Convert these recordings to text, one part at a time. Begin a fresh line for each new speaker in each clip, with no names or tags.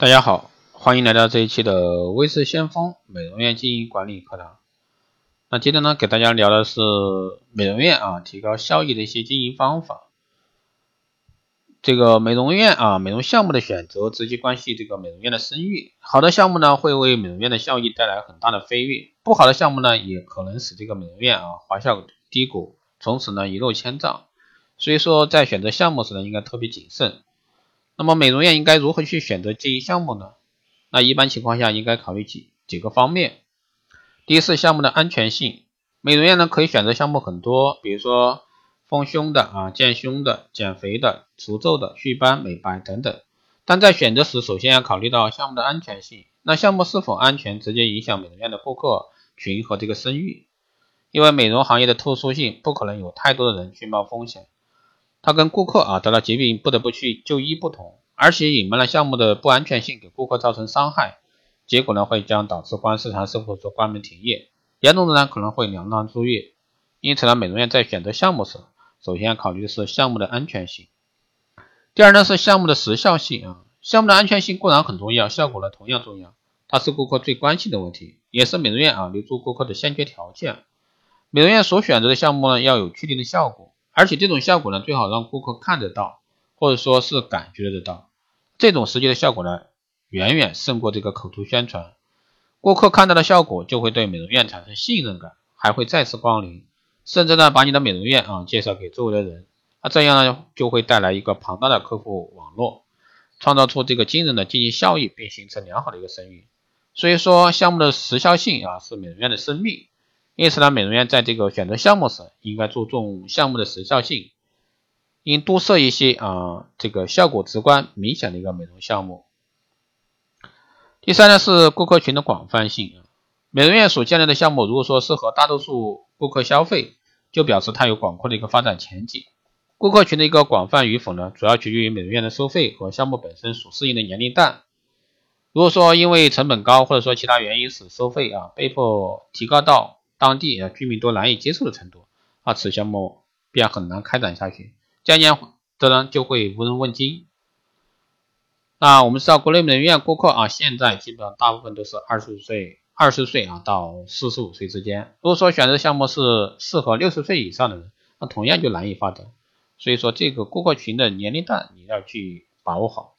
大家好，欢迎来到这一期的微视先锋美容院经营管理课堂。那今天呢，给大家聊的是美容院啊提高效益的一些经营方法。这个美容院啊，美容项目的选择直接关系这个美容院的声誉。好的项目呢，会为美容院的效益带来很大的飞跃；不好的项目呢，也可能使这个美容院啊滑向低谷，从此呢一落千丈。所以说，在选择项目时呢，应该特别谨慎。那么美容院应该如何去选择经营项目呢？那一般情况下应该考虑几几个方面。第一是项目的安全性，美容院呢可以选择项目很多，比如说丰胸的啊、健胸的、减肥的、除皱的、祛斑、美白等等。但在选择时，首先要考虑到项目的安全性。那项目是否安全，直接影响美容院的顾客群和这个声誉。因为美容行业的特殊性，不可能有太多的人去冒风险。它跟顾客啊得了疾病不得不去就医不同，而且隐瞒了项目的不安全性，给顾客造成伤害，结果呢会将导致关市场甚至说关门停业，严重的呢可能会两难住院。因此呢，美容院在选择项目时，首先要考虑的是项目的安全性。第二呢是项目的时效性啊，项目的安全性固然很重要，效果呢同样重要，它是顾客最关心的问题，也是美容院啊留住顾客的先决条件。美容院所选择的项目呢要有确定的效果。而且这种效果呢，最好让顾客看得到，或者说是感觉得到。这种实际的效果呢，远远胜过这个口头宣传。顾客看到的效果，就会对美容院产生信任感，还会再次光临，甚至呢，把你的美容院啊介绍给周围的人。那这样呢，就会带来一个庞大的客户网络，创造出这个惊人的经济效益，并形成良好的一个声誉。所以说，项目的时效性啊，是美容院的生命。因此呢，美容院在这个选择项目时，应该注重项目的时效性，应多设一些啊这个效果直观明显的一个美容项目。第三呢是顾客群的广泛性，美容院所建立的项目，如果说适合大多数顾客消费，就表示它有广阔的一个发展前景。顾客群的一个广泛与否呢，主要取决于美容院的收费和项目本身所适应的年龄段。如果说因为成本高，或者说其他原因使收费啊被迫提高到当地啊居民都难以接受的程度，啊此项目便很难开展下去，渐渐的呢就会无人问津。那我们知道国内美容院顾客啊，现在基本上大部分都是二十五岁、二十岁啊到四十五岁之间。如果说选择项目是适合六十岁以上的人，那同样就难以发展。所以说这个顾客群的年龄段你要去把握好。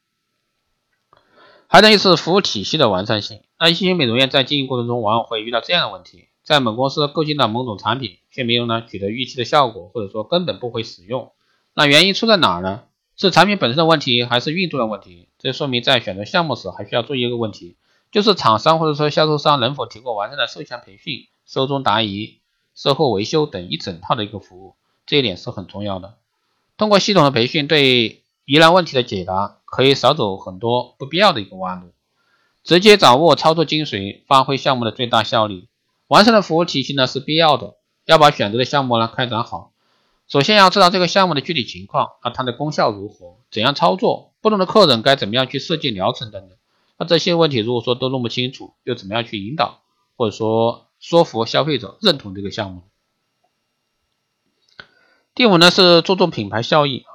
还有一是服务体系的完善性。那一些美容院在经营过程中往往会遇到这样的问题。在某公司购进了某种产品，却没有呢取得预期的效果，或者说根本不会使用，那原因出在哪儿呢？是产品本身的问题，还是运作的问题？这说明在选择项目时，还需要注意一个问题，就是厂商或者说销售商能否提供完善的售前培训、收中答疑、售后维修等一整套的一个服务，这一点是很重要的。通过系统的培训，对疑难问题的解答，可以少走很多不必要的一个弯路，直接掌握操作精髓，发挥项目的最大效率。完善的服务体系呢是必要的，要把选择的项目呢开展好。首先要知道这个项目的具体情况，啊它的功效如何，怎样操作，不同的客人该怎么样去设计疗程等等。那这些问题如果说都弄不清楚，又怎么样去引导或者说说服消费者认同这个项目？第五呢是注重品牌效益，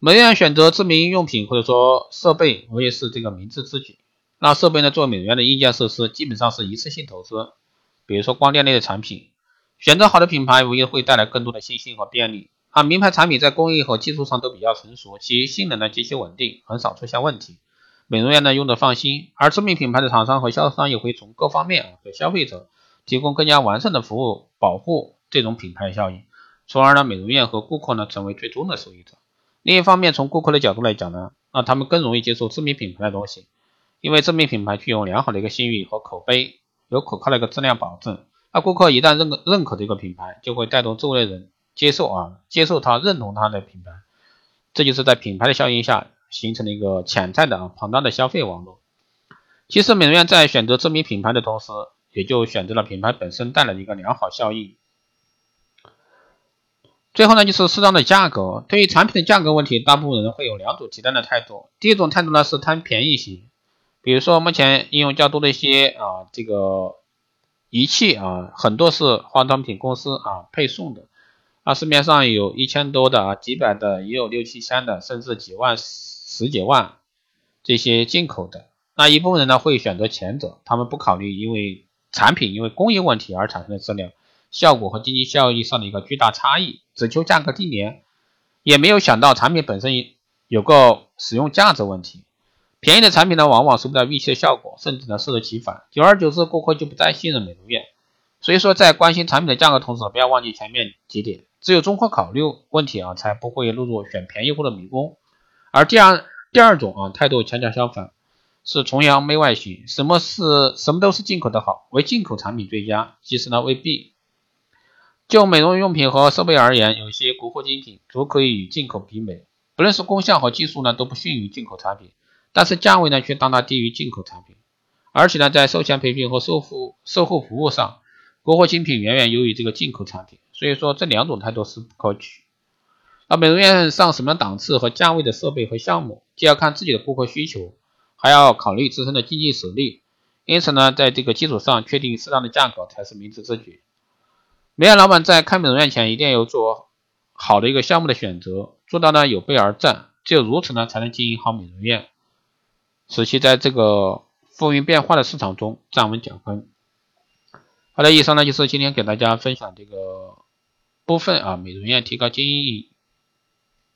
美容院选择知名用品或者说设备，我也是这个明智之举。那设备呢，做美容院的硬件设施基本上是一次性投资。比如说光电类的产品，选择好的品牌无疑会带来更多的信心和便利。啊，名牌产品在工艺和技术上都比较成熟，其性能呢极其稳定，很少出现问题，美容院呢用的放心。而知名品牌的厂商和销售商也会从各方面啊给消费者提供更加完善的服务，保护这种品牌效应，从而呢美容院和顾客呢成为最终的受益者。另一方面，从顾客的角度来讲呢，那他们更容易接受知名品牌的东西，因为知名品牌具有良好的一个信誉和口碑。有可靠的一个质量保证，那顾客一旦认可认可这个品牌，就会带动周围的人接受啊，接受它，认同它的品牌，这就是在品牌的效应下形成了一个潜在的啊庞大的消费网络。其实美容院在选择知名品牌的同时，也就选择了品牌本身带来的一个良好效应。最后呢，就是适当的价格。对于产品的价格问题，大部分人会有两种极端的态度。第一种态度呢是贪便宜型。比如说，目前应用较多的一些啊，这个仪器啊，很多是化妆品公司啊配送的，啊，市面上有一千多的啊，几百的，也有六七千的，甚至几万、十几万这些进口的那一部分人呢会选择前者，他们不考虑因为产品因为工艺问题而产生的质量、效果和经济效益上的一个巨大差异，只求价格低廉，也没有想到产品本身有个使用价值问题。便宜的产品呢，往往收不到预期的效果，甚至呢适得其反。久而久之，顾客就不再信任美容院。所以说，在关心产品的价格同时，不要忘记前面几点，只有综合考虑问题啊，才不会落入选便宜货的迷宫。而第二第二种啊态度恰恰相反，是崇洋媚外型。什么是什么都是进口的好，为进口产品最佳，其实呢未必。就美容用品和设备而言，有些国货精品足可以与进口媲美，不论是功效和技术呢都不逊于进口产品。但是价位呢却大大低于进口产品，而且呢在售前培训和售后售后服务上，国货精品远远优于这个进口产品。所以说这两种态度是不可取。那美容院上什么档次和价位的设备和项目，既要看自己的顾客需求，还要考虑自身的经济实力。因此呢，在这个基础上确定适当的价格才是明智之举。美院老板在开美容院前一定要做好的一个项目的选择，做到呢有备而战。只有如此呢，才能经营好美容院。使其在这个风云变化的市场中站稳脚跟。好的，以上呢就是今天给大家分享这个部分啊，美容院提高经营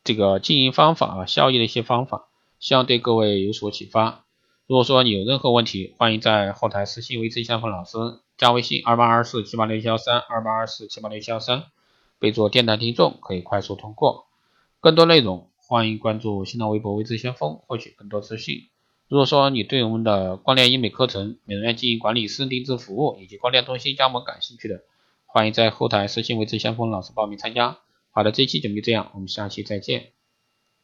这个经营方法啊，效益的一些方法，希望对各位有所启发。如果说你有任何问题，欢迎在后台私信维持相锋老师，加微信二八二四七八六幺三二八二四七八六幺三，备注电台听众，可以快速通过。更多内容，欢迎关注新浪微博微知先锋，获取更多资讯。如果说你对我们的光电医美课程、美容院经营管理、私人定制服务以及光电中心加盟感兴趣的，欢迎在后台私信为志先锋老师报名参加。好的，这期节目就这样，我们下期再见。